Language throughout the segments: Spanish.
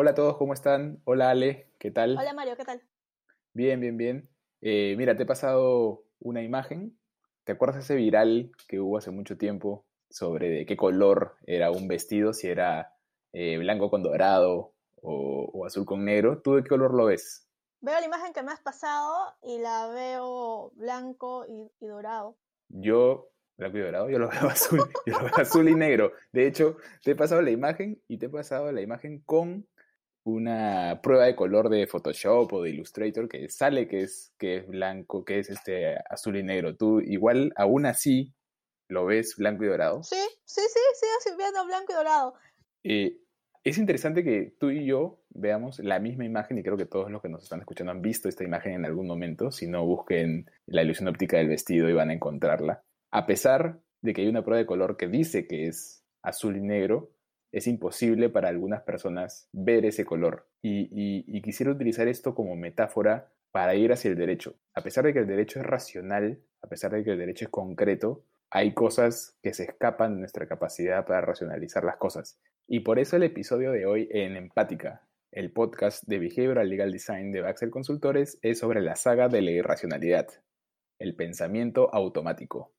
Hola a todos, ¿cómo están? Hola Ale, ¿qué tal? Hola Mario, ¿qué tal? Bien, bien, bien. Eh, mira, te he pasado una imagen. ¿Te acuerdas ese viral que hubo hace mucho tiempo sobre de qué color era un vestido, si era eh, blanco con dorado o, o azul con negro? ¿Tú de qué color lo ves? Veo la imagen que me has pasado y la veo blanco y, y dorado. Yo, blanco y dorado, yo lo veo azul, yo lo veo azul y negro. De hecho, te he pasado la imagen y te he pasado la imagen con una prueba de color de Photoshop o de Illustrator que sale que es, que es blanco, que es este azul y negro. Tú igual, aún así, lo ves blanco y dorado. Sí, sí, sí, sigo viendo blanco y dorado. Eh, es interesante que tú y yo veamos la misma imagen y creo que todos los que nos están escuchando han visto esta imagen en algún momento. Si no, busquen la ilusión óptica del vestido y van a encontrarla. A pesar de que hay una prueba de color que dice que es azul y negro, es imposible para algunas personas ver ese color. Y, quisiera utilizar esto como metáfora para ir hacia el derecho. A pesar de que el derecho es racional, a pesar de que el derecho es concreto, hay cosas que se escapan de nuestra capacidad para racionalizar las cosas. Y por eso el episodio de hoy en Empática, el podcast de Behavioral Legal Design de Baxel Consultores, es sobre la saga de la irracionalidad, el pensamiento automático.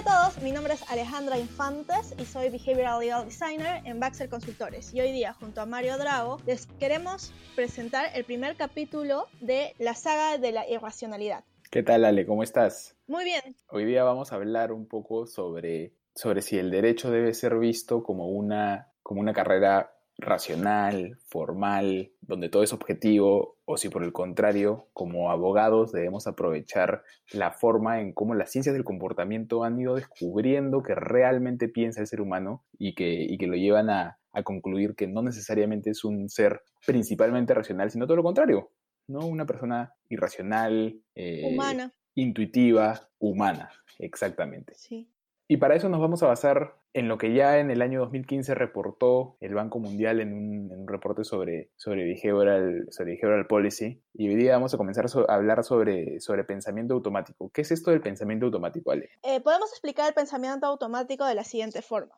A todos, mi nombre es Alejandra Infantes y soy Behavioral Legal Designer en Baxter Consultores. Y hoy día, junto a Mario Drago, les queremos presentar el primer capítulo de la saga de la irracionalidad. ¿Qué tal, Ale? ¿Cómo estás? Muy bien. Hoy día vamos a hablar un poco sobre, sobre si el derecho debe ser visto como una, como una carrera racional, formal, donde todo es objetivo, o si por el contrario, como abogados debemos aprovechar la forma en cómo las ciencias del comportamiento han ido descubriendo que realmente piensa el ser humano y que, y que lo llevan a, a concluir que no necesariamente es un ser principalmente racional, sino todo lo contrario, ¿no? Una persona irracional, eh, humana. intuitiva, humana, exactamente. Sí. Y para eso nos vamos a basar en lo que ya en el año 2015 reportó el Banco Mundial en un, en un reporte sobre, sobre, behavioral, sobre behavioral policy. Y hoy día vamos a comenzar a hablar sobre, sobre pensamiento automático. ¿Qué es esto del pensamiento automático, Ale? Eh, podemos explicar el pensamiento automático de la siguiente forma.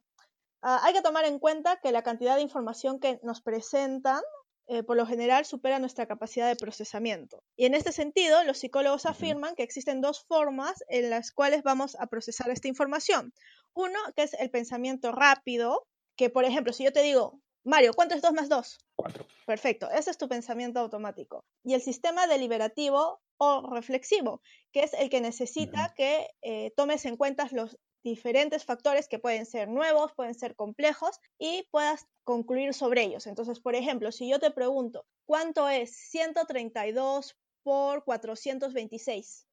Uh, hay que tomar en cuenta que la cantidad de información que nos presentan eh, por lo general supera nuestra capacidad de procesamiento. Y en este sentido, los psicólogos afirman que existen dos formas en las cuales vamos a procesar esta información. Uno, que es el pensamiento rápido, que por ejemplo, si yo te digo, Mario, ¿cuánto es 2 más 2? 4. Perfecto, ese es tu pensamiento automático. Y el sistema deliberativo o reflexivo, que es el que necesita que eh, tomes en cuenta los diferentes factores que pueden ser nuevos, pueden ser complejos y puedas concluir sobre ellos. Entonces, por ejemplo, si yo te pregunto, ¿cuánto es 132 por 426?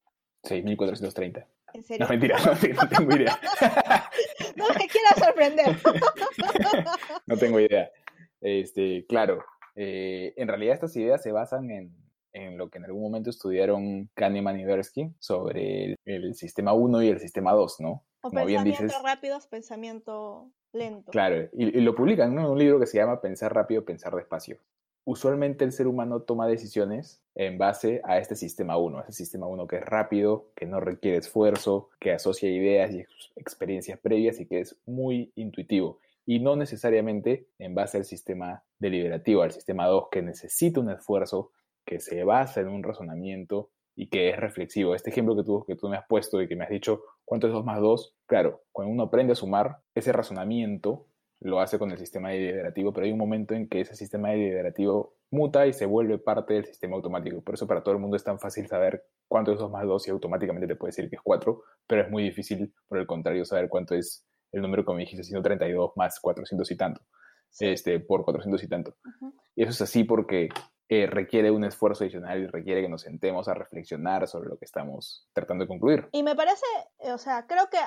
6.430. ¿En serio? No, mentira, no, no tengo idea. no me quieras sorprender. no tengo idea. Este, claro, eh, en realidad estas ideas se basan en, en lo que en algún momento estudiaron Kahneman y Tversky sobre el, el sistema 1 y el sistema 2, ¿no? O Como pensamiento bien dices, rápido, pensamiento lento. Claro, y, y lo publican en un libro que se llama Pensar rápido, pensar despacio. Usualmente el ser humano toma decisiones en base a este sistema 1, ese sistema 1 que es rápido, que no requiere esfuerzo, que asocia ideas y experiencias previas y que es muy intuitivo. Y no necesariamente en base al sistema deliberativo, al sistema 2, que necesita un esfuerzo, que se basa en un razonamiento y que es reflexivo. Este ejemplo que tú, que tú me has puesto y que me has dicho, ¿cuánto es 2 más 2? Claro, cuando uno aprende a sumar, ese razonamiento lo hace con el sistema deliberativo, pero hay un momento en que ese sistema deliberativo muta y se vuelve parte del sistema automático. Por eso para todo el mundo es tan fácil saber cuánto es 2 más 2 y automáticamente te puede decir que es 4, pero es muy difícil, por el contrario, saber cuánto es el número, como dijiste, 132 más 400 y tanto, sí. este, por 400 y tanto. Uh -huh. Y eso es así porque eh, requiere un esfuerzo adicional y requiere que nos sentemos a reflexionar sobre lo que estamos tratando de concluir. Y me parece, o sea, creo que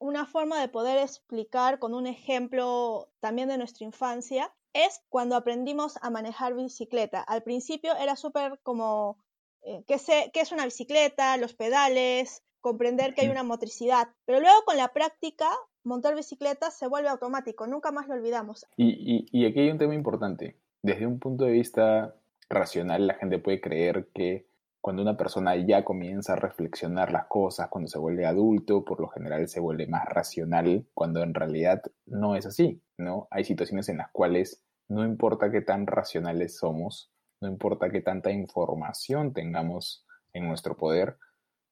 una forma de poder explicar con un ejemplo también de nuestra infancia es cuando aprendimos a manejar bicicleta. Al principio era súper como, eh, ¿qué, sé, ¿qué es una bicicleta? Los pedales, comprender que hay una motricidad. Pero luego con la práctica, montar bicicleta se vuelve automático, nunca más lo olvidamos. Y, y, y aquí hay un tema importante. Desde un punto de vista racional, la gente puede creer que cuando una persona ya comienza a reflexionar las cosas, cuando se vuelve adulto, por lo general se vuelve más racional, cuando en realidad no es así, ¿no? Hay situaciones en las cuales no importa qué tan racionales somos, no importa qué tanta información tengamos en nuestro poder,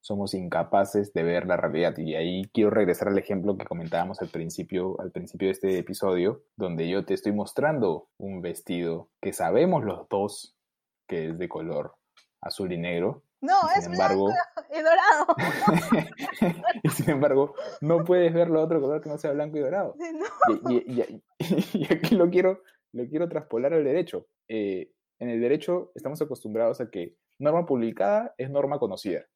somos incapaces de ver la realidad. Y ahí quiero regresar al ejemplo que comentábamos al principio, al principio de este episodio, donde yo te estoy mostrando un vestido que sabemos los dos que es de color azul y negro. No, es embargo, y dorado. y sin embargo, no puedes ver lo otro color que no sea blanco y dorado. Y, aquí lo quiero, lo quiero traspolar al derecho. Eh, en el derecho estamos acostumbrados a que norma publicada es norma conocida.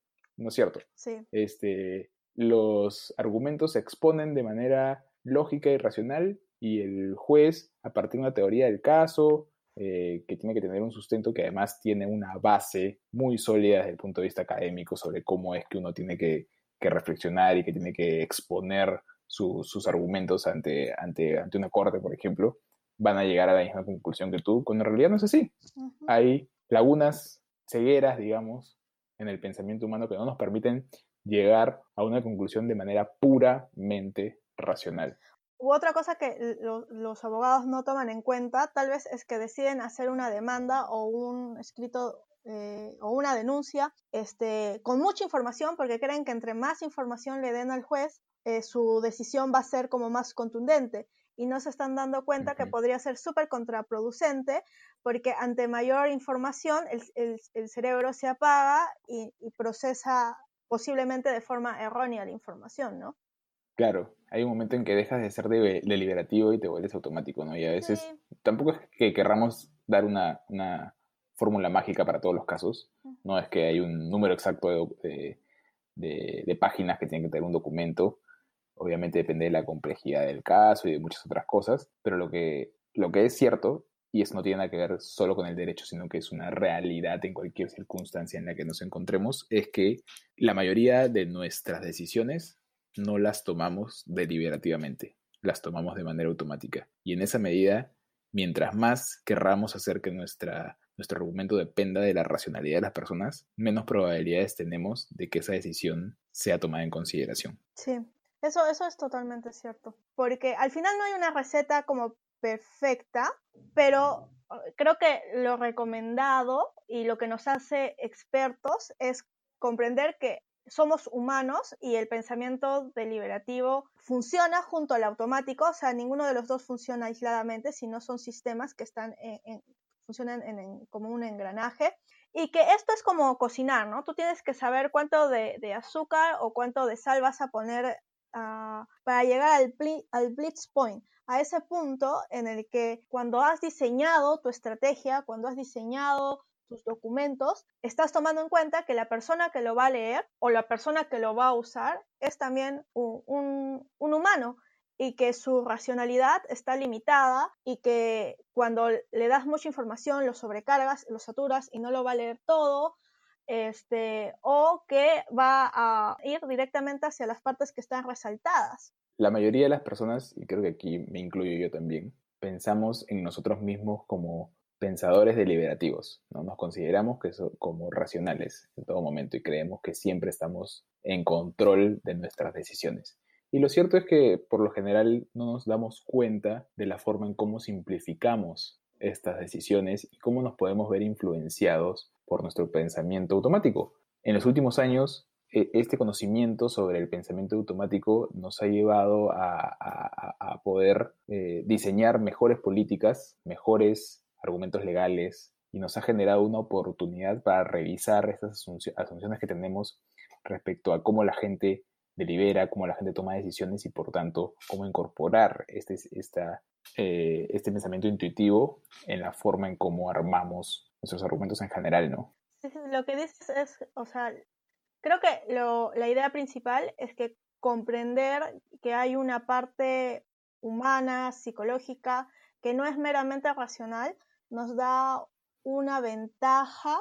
¿no es cierto? Sí. Este, los argumentos se exponen de manera lógica y racional y el juez, a partir de una teoría del caso, eh, que tiene que tener un sustento que además tiene una base muy sólida desde el punto de vista académico sobre cómo es que uno tiene que, reflexionar y que tiene que exponer sus argumentos ante, ante, ante una corte, por ejemplo, van a llegar a la misma conclusión que tú, cuando en realidad no es así. Hay lagunas, cegueras, digamos, en el pensamiento humano que no nos permiten llegar a una conclusión de manera puramente racional. U otra cosa que los abogados no toman en cuenta, tal vez es que deciden hacer una demanda o un escrito eh, o una denuncia este, con mucha información porque creen que entre más información le den al juez, eh, su decisión va a ser como más contundente y no se están dando cuenta que podría ser súper contraproducente porque ante mayor información el, cerebro se apaga y, procesa posiblemente de forma errónea la información, ¿no? Claro, hay un momento en que dejas de ser deliberativo y te vuelves automático, ¿no? Y a veces tampoco es que querramos dar una, fórmula mágica para todos los casos, no es que hay un número exacto de, de páginas que tienen que tener un documento, obviamente depende de la complejidad del caso y de muchas otras cosas, pero lo que, lo que es cierto y eso no tiene nada que ver solo con el derecho, sino que es una realidad en cualquier circunstancia en la que nos encontremos, es que la mayoría de nuestras decisiones no las tomamos deliberativamente, las tomamos de manera automática. Y en esa medida, mientras más querramos hacer que nuestra, nuestro argumento dependa de la racionalidad de las personas, menos probabilidades tenemos de que esa decisión sea tomada en consideración. Sí, eso, eso es totalmente cierto. Porque al final no hay una receta como perfecta, pero eh, creo que lo recomendado y lo que nos hace expertos es comprender que somos humanos y el pensamiento deliberativo funciona junto al automático, o sea, ninguno de los dos funciona aisladamente, sino son sistemas que están funcionan como un engranaje. Y que esto es como cocinar, ¿no? Tú tienes que saber cuánto de, azúcar o cuánto de sal vas a poner ah, para llegar al, al blitz point a ese punto en el que cuando has diseñado tu estrategia, cuando has diseñado tus documentos, estás tomando en cuenta que la persona que lo va a leer o la persona que lo va a usar es también un, humano y que su racionalidad está limitada y que cuando le das mucha información lo sobrecargas, lo saturas y no lo va a leer todo, este, o que va a ir directamente hacia las partes que están resaltadas. La mayoría de las personas, y creo que aquí me incluyo yo también, pensamos en nosotros mismos como pensadores deliberativos, ¿no? Nos consideramos que son como racionales en todo momento y creemos que siempre estamos en control de nuestras decisiones. Y lo cierto es que por lo general no nos damos cuenta de la forma en cómo simplificamos estas decisiones y cómo nos podemos ver influenciados por nuestro pensamiento automático. En los últimos años e, este conocimiento sobre el pensamiento automático nos ha llevado a, poder eh, diseñar mejores políticas, mejores argumentos legales y nos ha generado una oportunidad para revisar estas asunciones que tenemos respecto a cómo la gente delibera, cómo la gente toma decisiones y por tanto cómo incorporar este, eh, este pensamiento intuitivo en la forma en cómo armamos nuestros argumentos en general, ¿no? Lo que dices es, o sea, Creo que lo, la idea principal es que comprender que hay una parte humana, psicológica, que no es meramente racional, nos da una ventaja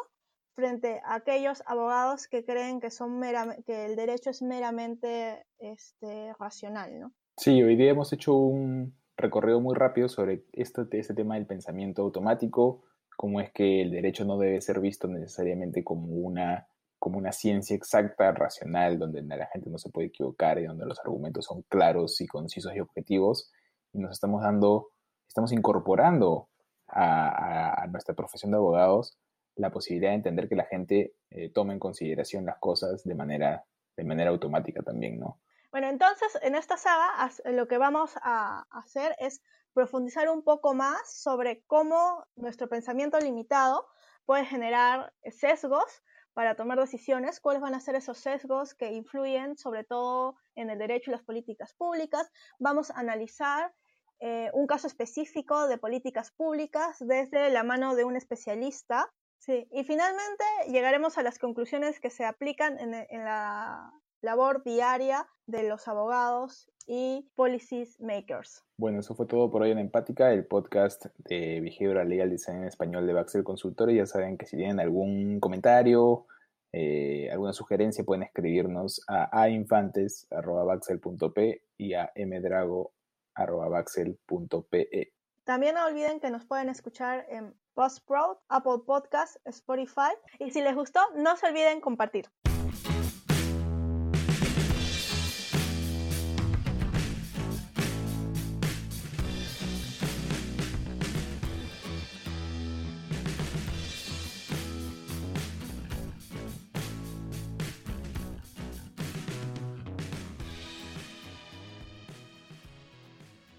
frente a aquellos abogados que creen que, son que el derecho es meramente este, racional, ¿no? Sí, hoy día hemos hecho un recorrido muy rápido sobre esto, este tema del pensamiento automático, cómo es que el derecho no debe ser visto necesariamente como una como una ciencia exacta, racional, donde la gente no se puede equivocar y donde los argumentos son claros y concisos y objetivos. Y nos estamos dando, estamos incorporando a, nuestra profesión de abogados la posibilidad de entender que la gente eh, tome en consideración las cosas de manera, de manera automática también, ¿no? Bueno, entonces en esta saga lo que vamos a hacer es profundizar un poco más sobre cómo nuestro pensamiento limitado puede generar sesgos para tomar decisiones, cuáles van a ser esos sesgos que influyen sobre todo en el derecho y las políticas públicas. Vamos a analizar eh, un caso específico de políticas públicas desde la mano de un especialista. Sí. Y finalmente llegaremos a las conclusiones que se aplican en, en la labor diaria de los abogados y policies makers. Bueno, eso fue todo por hoy en Empática, el podcast de Behavioral Legal Design en español de Baxel Consultores. Ya saben que si tienen algún comentario, eh, alguna sugerencia, pueden escribirnos a ainfantes.baxel.p y a mdrago baxel.pe. También no olviden que nos pueden escuchar en Buzzsprout, Apple Podcast, Spotify y si les gustó, no se olviden compartir.